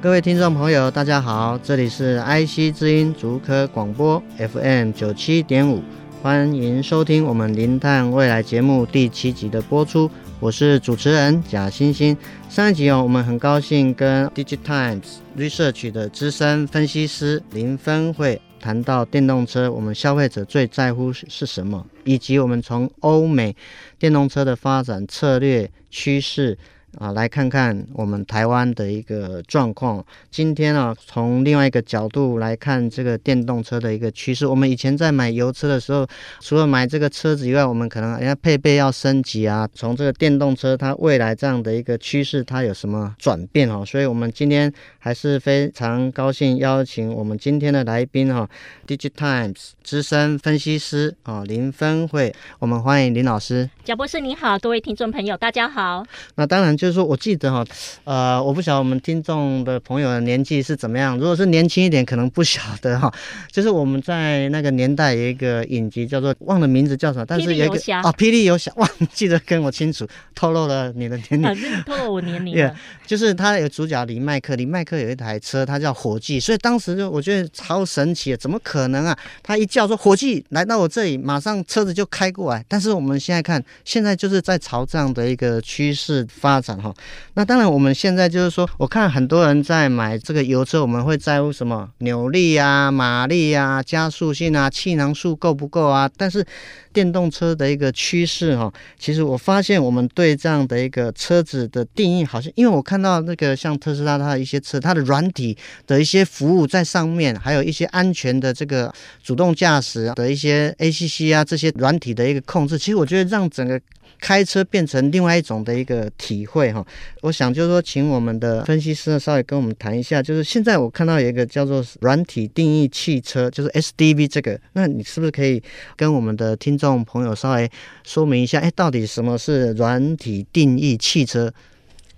各位听众朋友，大家好，这里是 IC 之音竹科广播 FM 九七点五，欢迎收听我们零碳未来节目第七集的播出。我是主持人贾欣欣。上一集哦，我们很高兴跟 DigiTimes Research 的资深分析师林芬慧谈到电动车，我们消费者最在乎是什么，以及我们从欧美电动车的发展策略趋势。啊，来看看我们台湾的一个状况。今天啊，从另外一个角度来看这个电动车的一个趋势。我们以前在买油车的时候，除了买这个车子以外，我们可能人家配备要升级啊。从这个电动车它未来这样的一个趋势，它有什么转变哦？所以我们今天还是非常高兴邀请我们今天的来宾哈，DigiTimes 资深分析师啊林芬慧，我们欢迎林老师。贾博士您好，各位听众朋友大家好。那当然。就是说，我记得哈，呃，我不晓得我们听众的朋友的年纪是怎么样。如果是年轻一点，可能不晓得哈。就是我们在那个年代有一个影集叫做忘了名字叫什么，但是有一个啊，霹雳游侠，忘，记得跟我清楚，透露了你的年龄，啊、透露我年龄。Yeah, 就是他有主角李麦克，李麦克有一台车，他叫火计，所以当时就我觉得超神奇，怎么可能啊？他一叫说火计来到我这里，马上车子就开过来。但是我们现在看，现在就是在朝这样的一个趋势发展。哈，那当然，我们现在就是说，我看很多人在买这个油车，我们会在乎什么扭力啊、马力啊、加速性啊、气囊数够不够啊？但是电动车的一个趋势哈，其实我发现我们对这样的一个车子的定义，好像因为我看到那个像特斯拉它的一些车，它的软体的一些服务在上面，还有一些安全的这个主动驾驶的一些 ACC 啊这些软体的一个控制，其实我觉得让整个。开车变成另外一种的一个体会哈，我想就是说，请我们的分析师呢稍微跟我们谈一下，就是现在我看到有一个叫做软体定义汽车，就是 SDV 这个，那你是不是可以跟我们的听众朋友稍微说明一下，哎，到底什么是软体定义汽车？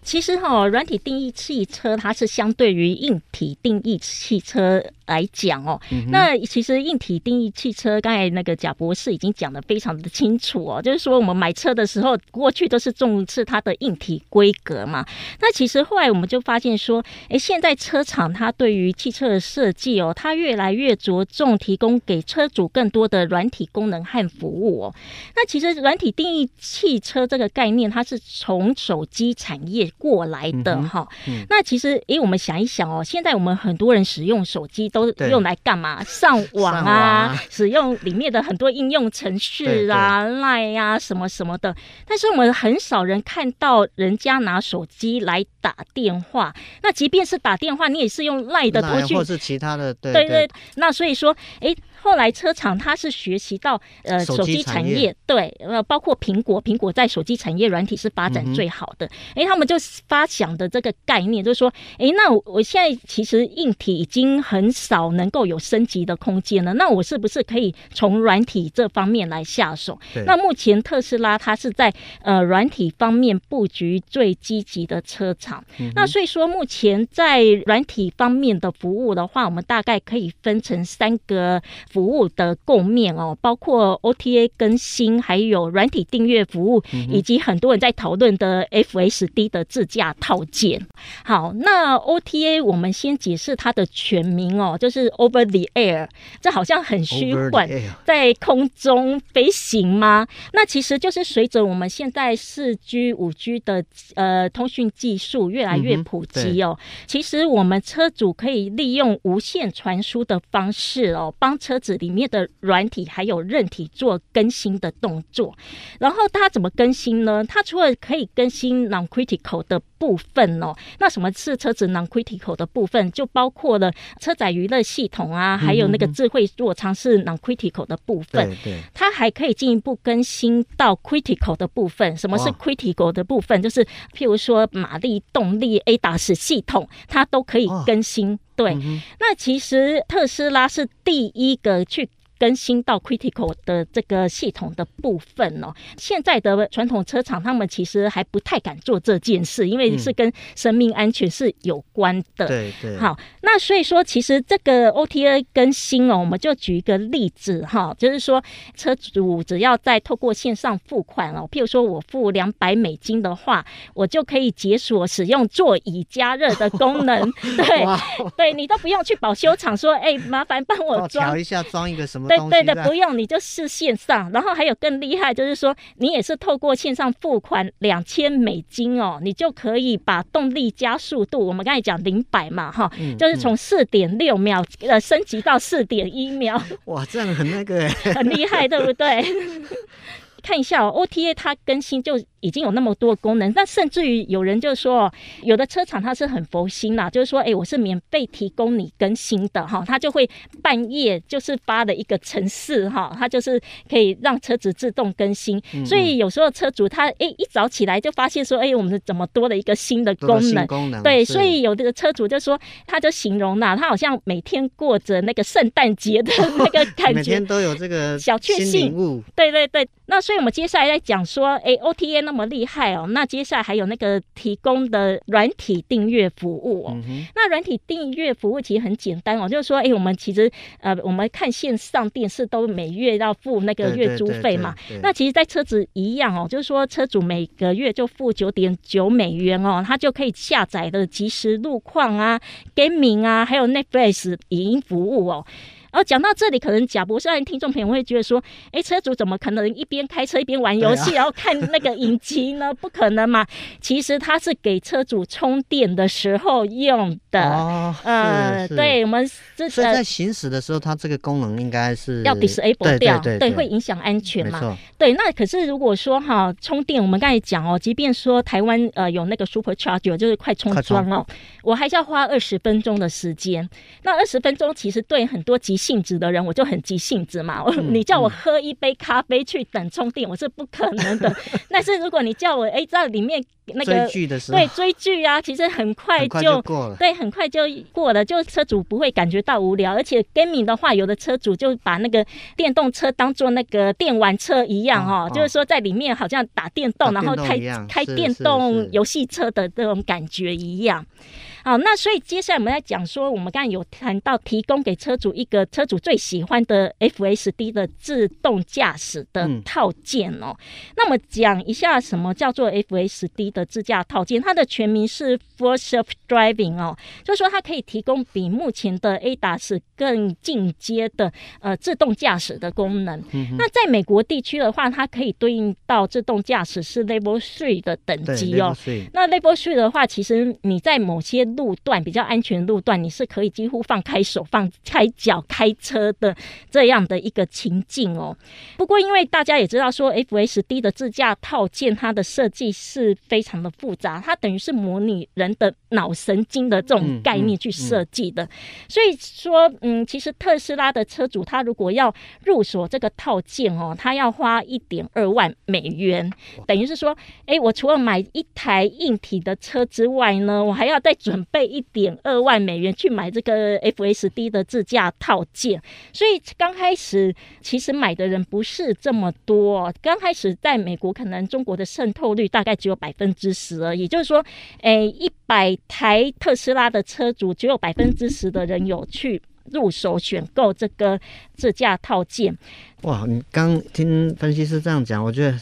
其实哈，软体定义汽车它是相对于硬体定义汽车来讲哦，嗯、那其实硬体定义汽车，刚才那个贾博士已经讲的非常的清楚哦，就是说我们买车的时候，过去都是重视它的硬体规格嘛。那其实后来我们就发现说，哎，现在车厂它对于汽车的设计哦，它越来越着重提供给车主更多的软体功能和服务哦。那其实软体定义汽车这个概念，它是从手机产业过来的哈。嗯嗯、那其实，诶，我们想一想哦，现在我们很多人使用手机都都用来干嘛？上网啊，网啊使用里面的很多应用程序啊、Line 啊什么什么的。但是我们很少人看到人家拿手机来打电话。那即便是打电话，你也是用 Line 的通讯，或是其他的。对对，对，那所以说，哎。后来车厂它是学习到呃手机产业，对，呃包括苹果，苹果在手机产业软体是发展最好的。哎、嗯哼，他们就发想的这个概念就是说，哎，那我我现在其实硬体已经很少能够有升级的空间了，那我是不是可以从软体这方面来下手？那目前特斯拉它是在呃软体方面布局最积极的车厂。嗯、那所以说目前在软体方面的服务的话，我们大概可以分成三个。服务的共面哦，包括 OTA 更新，还有软体订阅服务，以及很多人在讨论的 FSD 的自驾套件。好，那 OTA 我们先解释它的全名哦，就是 Over the Air，这好像很虚幻，在空中飞行吗？那其实就是随着我们现在四 G、五 G 的呃通讯技术越来越普及哦，其实我们车主可以利用无线传输的方式哦，帮车子里面的软体还有韧体做更新的动作，然后它怎么更新呢？它除了可以更新 non-critical 的部分哦。那什么是车子 non-critical 的部分？就包括了车载娱乐系统啊，还有那个智慧座舱是 non-critical 的部分。对对，它还可以进一步更新到 critical 的部分。什么是 critical 的部分？就是譬如说马力、动力、ADAS 系统，它都可以更新。对，那其实特斯拉是第一个去。更新到 critical 的这个系统的部分哦，现在的传统车厂他们其实还不太敢做这件事，因为是跟生命安全是有关的。对对。好，那所以说，其实这个 OTA 更新哦，我们就举一个例子哈，就是说车主只要在透过线上付款哦，譬如说我付两百美金的话，我就可以解锁使用座椅加热的功能。对，对你都不用去保修厂说，哎，麻烦帮我装一下，装一个什么。对对的，不用，你就是线上，然后还有更厉害，就是说你也是透过线上付款两千美金哦，你就可以把动力加速度，我们刚才讲零百嘛，哈，嗯、就是从四点六秒呃升级到四点一秒。哇，这样很那个，很厉害，对不对？看一下哦，OTA 它更新就。已经有那么多功能，那甚至于有人就说，有的车厂它是很佛心啦，就是说，哎，我是免费提供你更新的哈，他就会半夜就是发的一个程式哈，它就是可以让车子自动更新。嗯嗯，所以有时候车主他哎一早起来就发现说，哎，我们怎么多了一个新的功能？功能对，所以有的车主就说，他就形容呐，他好像每天过着那个圣诞节的那个感觉，每天都有这个小确幸。对对对，那所以我们接下来再讲说，哎，OTA 那么厉害哦，那接下来还有那个提供的软体订阅服务哦。嗯、那软体订阅服务其实很简单哦，就是说，哎、欸，我们其实呃，我们看线上电视都每月要付那个月租费嘛。那其实，在车子一样哦，就是说，车主每个月就付九点九美元哦，他就可以下载的即时路况啊、Gaming 啊，还有 Netflix 影音服务哦。哦，讲到这里，可能贾博士和听众朋友会觉得说，哎，车主怎么可能一边开车一边玩游戏，啊、然后看那个影集呢？不可能嘛！其实它是给车主充电的时候用的。哦，呃，对，我们这所以在行驶的时候，它这个功能应该是要 disable 掉，对，对，对，对，对，会影响安全嘛？错对，那可是如果说哈，充电，我们刚才讲哦，即便说台湾呃有那个 super charger，就是快充桩哦，我还是要花二十分钟的时间。那二十分钟其实对很多急性子的人，我就很急性子嘛。嗯、你叫我喝一杯咖啡去等充电，嗯、我是不可能的。但是如果你叫我哎在里面那个追剧的时候，对追剧啊，其实很快就，就过了。对，很快就过了，就车主不会感觉到无聊。而且 gaming 的话，有的车主就把那个电动车当做那个电玩车一样哦，哦就是说在里面好像打电动，打电动然后开开电动游戏车的这种感觉一样。好，那所以接下来我们来讲说，我们刚才有谈到提供给车主一个车主最喜欢的 FSD 的自动驾驶的套件哦。嗯、那么讲一下什么叫做 FSD 的自驾套件，它的全名是 Full Self Driving 哦，就是说它可以提供比目前的 ADAS 更进阶的呃自动驾驶的功能。嗯、那在美国地区的话，它可以对应到自动驾驶是 Level Three 的等级哦。那 Level Three 的话，其实你在某些路段比较安全路段，你是可以几乎放开手、放开脚开车的这样的一个情境哦。不过，因为大家也知道说，FSD 的自驾套件它的设计是非常的复杂，它等于是模拟人的脑神经的这种概念去设计的。所以说，嗯，其实特斯拉的车主他如果要入手这个套件哦，他要花一点二万美元，等于是说，哎，我除了买一台硬体的车之外呢，我还要再准。备一点二万美元去买这个 FSD 的自驾套件，所以刚开始其实买的人不是这么多。刚开始在美国，可能中国的渗透率大概只有百分之十而已。就是说，诶，一百台特斯拉的车主，只有百分之十的人有去入手选购这个自驾套件。哇，你刚听分析师这样讲，我觉得。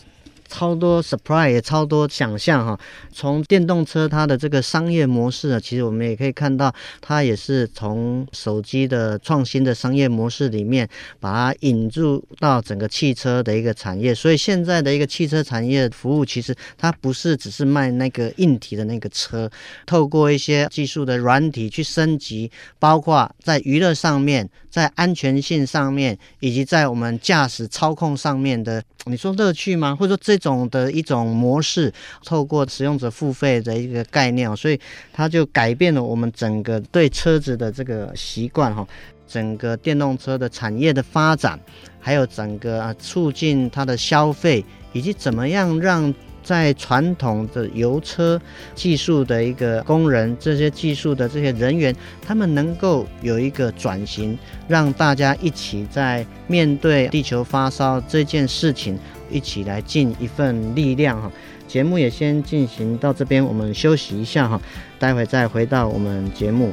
超多 surprise 也超多想象哈，从电动车它的这个商业模式啊，其实我们也可以看到，它也是从手机的创新的商业模式里面，把它引入到整个汽车的一个产业。所以现在的一个汽车产业服务，其实它不是只是卖那个硬体的那个车，透过一些技术的软体去升级，包括在娱乐上面，在安全性上面，以及在我们驾驶操控上面的。你说乐趣吗？或者说这种的一种模式，透过使用者付费的一个概念，所以它就改变了我们整个对车子的这个习惯哈，整个电动车的产业的发展，还有整个啊促进它的消费，以及怎么样让。在传统的油车技术的一个工人，这些技术的这些人员，他们能够有一个转型，让大家一起在面对地球发烧这件事情，一起来尽一份力量哈。节目也先进行到这边，我们休息一下哈，待会再回到我们节目。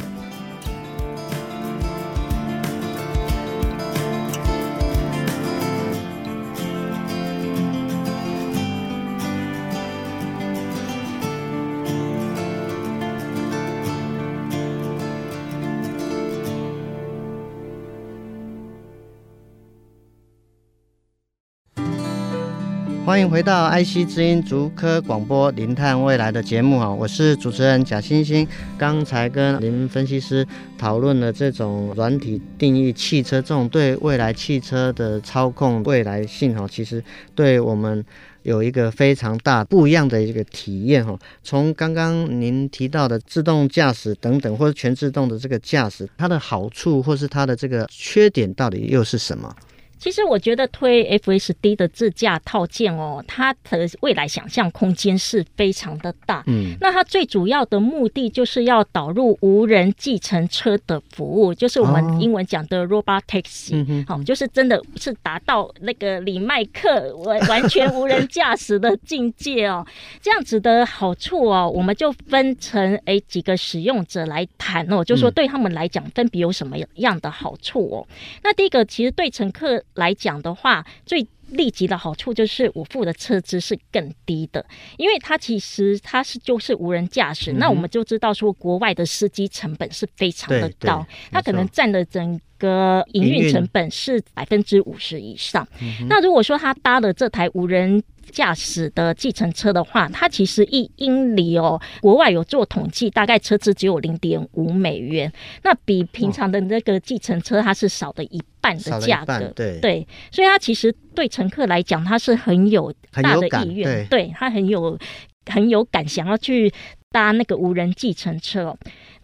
欢迎回到 IC 之音竹科广播《零碳未来》的节目哈，我是主持人贾欣欣。刚才跟林分析师讨论了这种软体定义汽车这种对未来汽车的操控未来性哈，其实对我们有一个非常大不一样的一个体验哈。从刚刚您提到的自动驾驶等等，或者全自动的这个驾驶，它的好处或是它的这个缺点到底又是什么？其实我觉得推 FSD 的自驾套件哦，它的未来想象空间是非常的大。嗯，那它最主要的目的就是要导入无人计程车的服务，就是我们英文讲的 Robot Taxi，好，就是真的是达到那个李麦克完完全无人驾驶的境界哦。这样子的好处哦，我们就分成诶几个使用者来谈哦，就说对他们来讲分别有什么样的好处哦。那第一个其实对乘客来讲的话，最立即的好处就是我付的车资是更低的，因为它其实它是就是无人驾驶，嗯、那我们就知道说国外的司机成本是非常的高，它可能占了整个营运成本是百分之五十以上。嗯、那如果说他搭了这台无人驾驶的计程车的话，它其实一英里哦，国外有做统计，大概车资只有零点五美元，那比平常的那个计程车它是少的一半的价格，对。对，所以它其实对乘客来讲，他是很有大的意愿，对，他很有很有感，想要去搭那个无人计程车。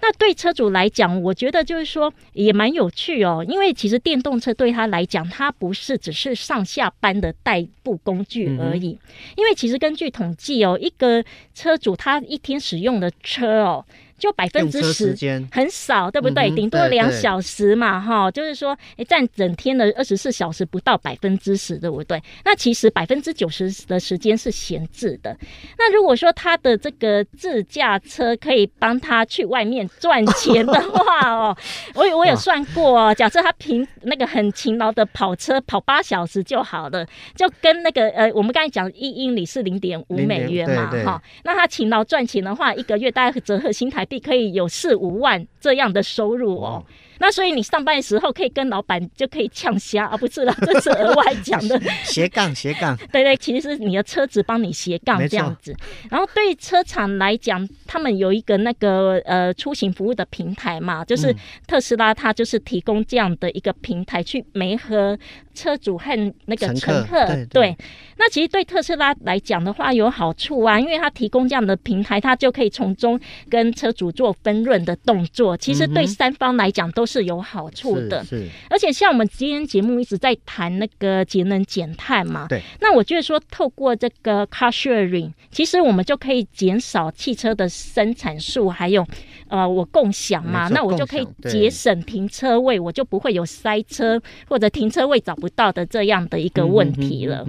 那对车主来讲，我觉得就是说也蛮有趣哦，因为其实电动车对他来讲，它不是只是上下班的代步工具而已。因为其实根据统计哦，一个车主他一天使用的车哦。就百分之十，很少，对不对？顶、嗯、多两小时嘛，哈，就是说，哎，占整天的二十四小时不到百分之十，对不对？那其实百分之九十的时间是闲置的。那如果说他的这个自驾车可以帮他去外面赚钱的话哦，我 我有算过哦，假设他平那个很勤劳的跑车跑八小时就好了，就跟那个呃，我们刚才讲一英里是零点五美元嘛，哈，那他勤劳赚钱的话，一个月大概折合新台币可以有四五万这样的收入哦。那所以你上班的时候可以跟老板就可以呛虾啊，不是啦，这是额外讲的 斜杠斜杠。对对，其实是你的车子帮你斜杠这样子。然后对车厂来讲，他们有一个那个呃出行服务的平台嘛，就是特斯拉，它就是提供这样的一个平台去媒合车主和那个乘客。对，对，那其实对特斯拉来讲的话有好处啊，因为它提供这样的平台，它就可以从中跟车主做分润的动作。其实对三方来讲都是。是有好处的，是，是，而且像我们今天节目一直在谈那个节能减碳嘛，对，那我觉得说透过这个 car sharing，其实我们就可以减少汽车的生产数，还有呃，我共享嘛，那我就可以节省停车位，我就不会有塞车或者停车位找不到的这样的一个问题了。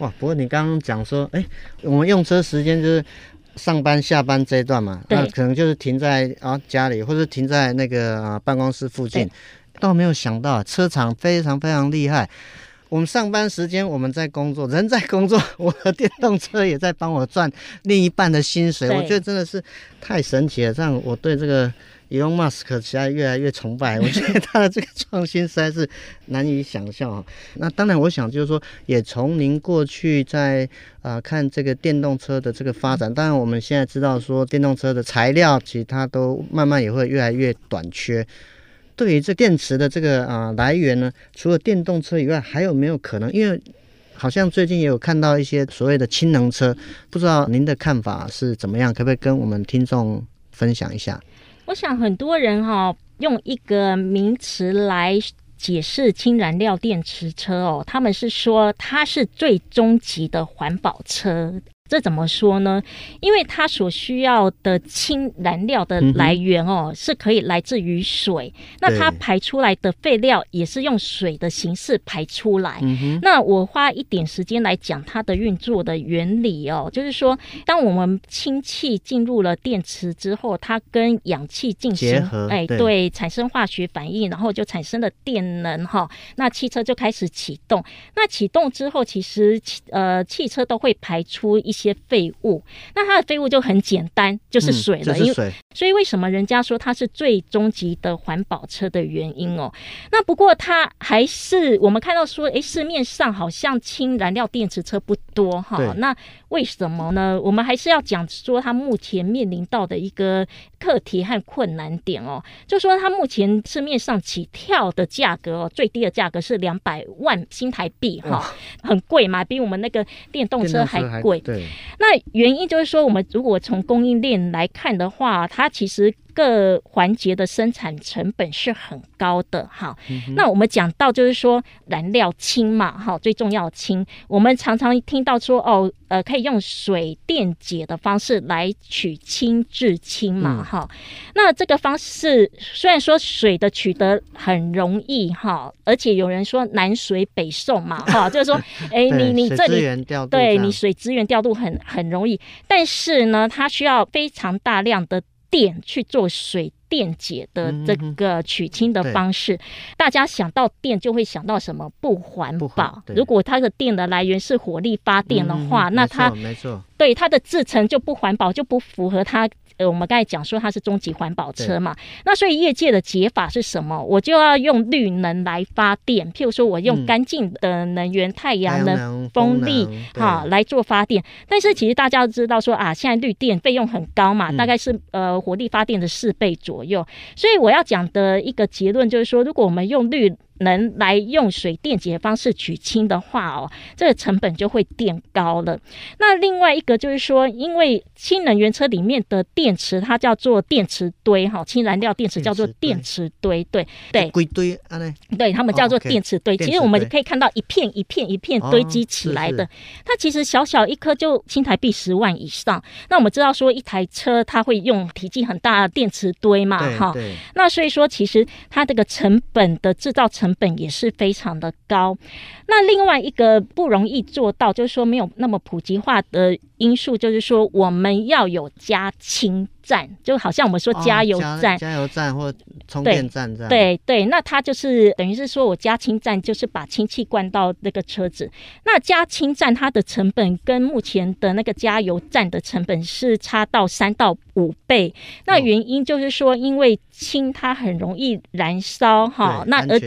哇，不过你刚刚讲说，哎，我们用车时间就是。上班下班这一段嘛，那可能就是停在啊家里，或者停在那个啊办公室附近。倒没有想到车厂非常非常厉害。我们上班时间我们在工作，人在工作，我的电动车也在帮我赚另一半的薪水。我觉得真的是太神奇了，这样我对这个。Elon Musk 实在越来越崇拜，我觉得他的这个创新实在是难以想象啊。那当然，我想就是说，也从您过去在啊、呃、看这个电动车的这个发展，当然我们现在知道说，电动车的材料其实它都慢慢也会越来越短缺。对于这电池的这个啊、呃、来源呢，除了电动车以外，还有没有可能？因为好像最近也有看到一些所谓的氢能车，不知道您的看法是怎么样？可不可以跟我们听众分享一下？我想很多人哈、用一个名词来解释氢燃料电池车哦，他们是说它是最终极的环保车。这怎么说呢？因为它所需要的氢燃料的来源哦，嗯、是可以来自于水。那它排出来的废料也是用水的形式排出来。嗯、那我花一点时间来讲它的运作的原理哦，就是说，当我们氢气进入了电池之后，它跟氧气进行结合，哎，对，对，产生化学反应，然后就产生了电能哈、哦。那汽车就开始启动。那启动之后，其实呃，汽车都会排出一些废物，那它的废物就很简单，就是水了。因为、嗯、所以为什么人家说它是最终极的环保车的原因哦？那不过它还是我们看到说，诶，市面上好像氢燃料电池车不多哈。那为什么呢？我们还是要讲说它目前面临到的一个课题和困难点哦，就说它目前市面上起跳的价格哦，最低的价格是两百万新台币哈，很贵嘛，比我们那个电动车还贵。对。那原因就是说，我们如果从供应链来看的话，它其实。各环节的生产成本是很高的哈，嗯、那我们讲到就是说燃料氢嘛哈，最重要的氢，我们常常听到说哦，呃，可以用水电解的方式来取氢制氢嘛哈，嗯、那这个方式虽然说水的取得很容易哈，而且有人说南水北送嘛哈，就是说 哎、欸、你你这里对你水资源调度很很容易，但是呢，它需要非常大量的。电去做水电解的这个取氢的方式，嗯、大家想到电就会想到什么？不环保。如果它的电的来源是火力发电的话，嗯、那它没错，对它的制成就不环保，就不符合它。呃，我们刚才讲说它是终极环保车嘛，那所以业界的解法是什么？我就要用绿能来发电，譬如说我用干净的能源，嗯、太阳能、风力，哈，来做发电。但是其实大家都知道说啊，现在绿电费用很高嘛，大概是呃火力发电的四倍左右。所以我要讲的一个结论就是说，如果我们用绿能来用水电解的方式取氢的话哦，这个成本就会垫高了。那另外一个就是说，因为氢能源车里面的电池它叫做电池堆哈，氢燃料电池叫做电池堆，对对，堆堆对，他们叫做电池堆。其实我们可以看到一片一片一片堆积起来的，它其实小小一颗就新台币十万以上。那我们知道说一台车它会用体积很大的电池堆嘛，哈，那所以说其实它这个成本的制造成成本也是非常的高。那另外一个不容易做到，就是说没有那么普及化的因素，就是说我们要有加氢站，就好像我们说加油站、哦、加、加油站或充电站这样。对对、对，那它就是等于是说我加氢站，就是把氢气灌到那个车子。那加氢站它的成本跟目前的那个加油站的成本是差到三到五倍。那原因就是说，因为氢它很容易燃烧哈，那而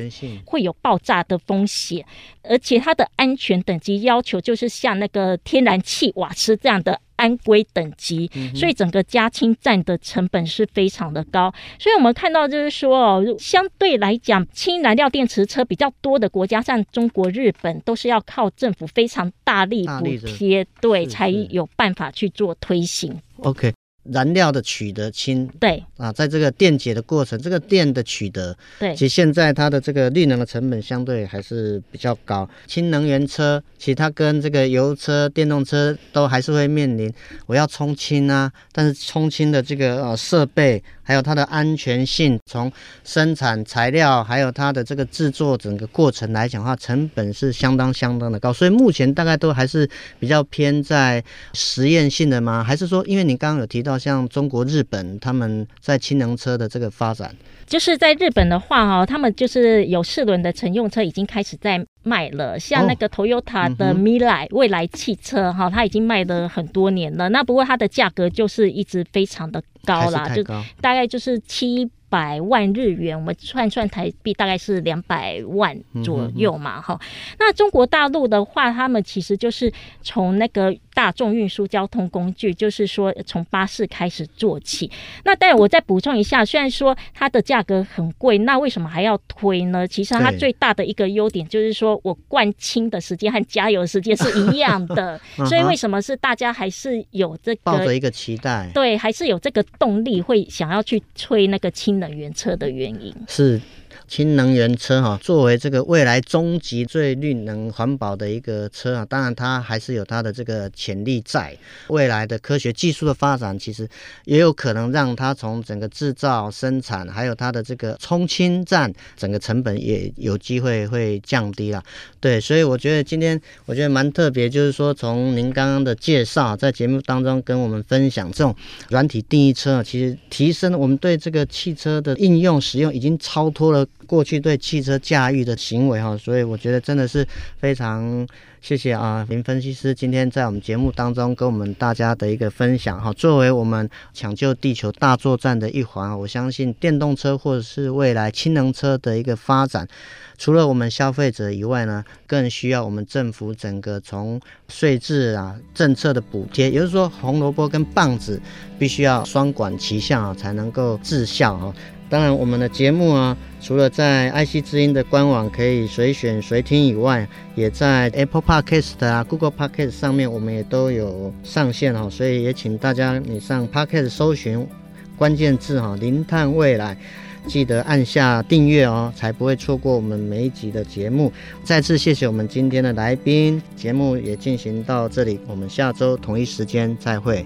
会有爆炸的风险。而且它的安全等级要求就是像那个天然气瓦斯这样的安规等级，所以整个加氢站的成本是非常的高。所以我们看到就是说哦，相对来讲，氢燃料电池车比较多的国家，像中国、日本，都是要靠政府非常大力补贴，对，才有办法去做推行。OK。燃料的取得氢，对啊，在这个电解的过程，这个电的取得，对，其实现在它的这个绿能的成本相对还是比较高。氢能源车，其实它跟这个油车、电动车都还是会面临，我要充氢啊，但是充氢的这个呃设备。还有它的安全性，从生产材料，还有它的这个制作整个过程来讲的话，成本是相当相当的高。所以目前大概都还是比较偏在实验性的吗？还是说，因为你刚刚有提到像中国、日本他们在氢能车的这个发展，就是在日本的话哈，他们就是有四轮的乘用车已经开始在卖了，像那个 Toyota 的 Mirai 未来汽车哈，它已经卖了很多年了。那不过它的价格就是一直非常的高啦，就大概就是七百万日元，我们算算台币大概是两百万左右嘛，哈。那中国大陆的话，他们其实就是从那个大众运输交通工具，就是说从巴士开始做起。那但我再补充一下，虽然说它的价格很贵，那为什么还要推呢？其实它最大的一个优点就是说我灌氢的时间和加油的时间是一样的，所以为什么是大家还是有这个抱着一个期待？对，还是有这个动力会想要去推那个氢能源车的原因是。氢能源车哈，作为这个未来终极最绿能环保的一个车啊，当然它还是有它的这个潜力在。未来的科学技术的发展，其实也有可能让它从整个制造、生产，还有它的这个充氢站，整个成本也有机会会降低了。对，所以我觉得今天我觉得蛮特别，就是说从您刚刚的介绍，在节目当中跟我们分享这种软体定义车，其实提升我们对这个汽车的应用使用，已经超脱了。过去对汽车驾驭的行为哈，所以我觉得真的是非常谢谢啊林分析师今天在我们节目当中跟我们大家的一个分享哈。作为我们抢救地球大作战的一环，我相信电动车或者是未来氢能车的一个发展，除了我们消费者以外呢，更需要我们政府整个从税制啊政策的补贴，也就是说红萝卜跟棒子必须要双管齐下啊，才能够致效啊。当然，我们的节目啊，除了在爱惜之音的官网可以随选随听以外，也在 Apple Podcast 啊、Google Podcast 上面，我们也都有上线哈。所以也请大家你上 Podcast 搜寻关键字哈“零碳未来”，记得按下订阅哦，才不会错过我们每一集的节目。再次谢谢我们今天的来宾，节目也进行到这里，我们下周同一时间再会。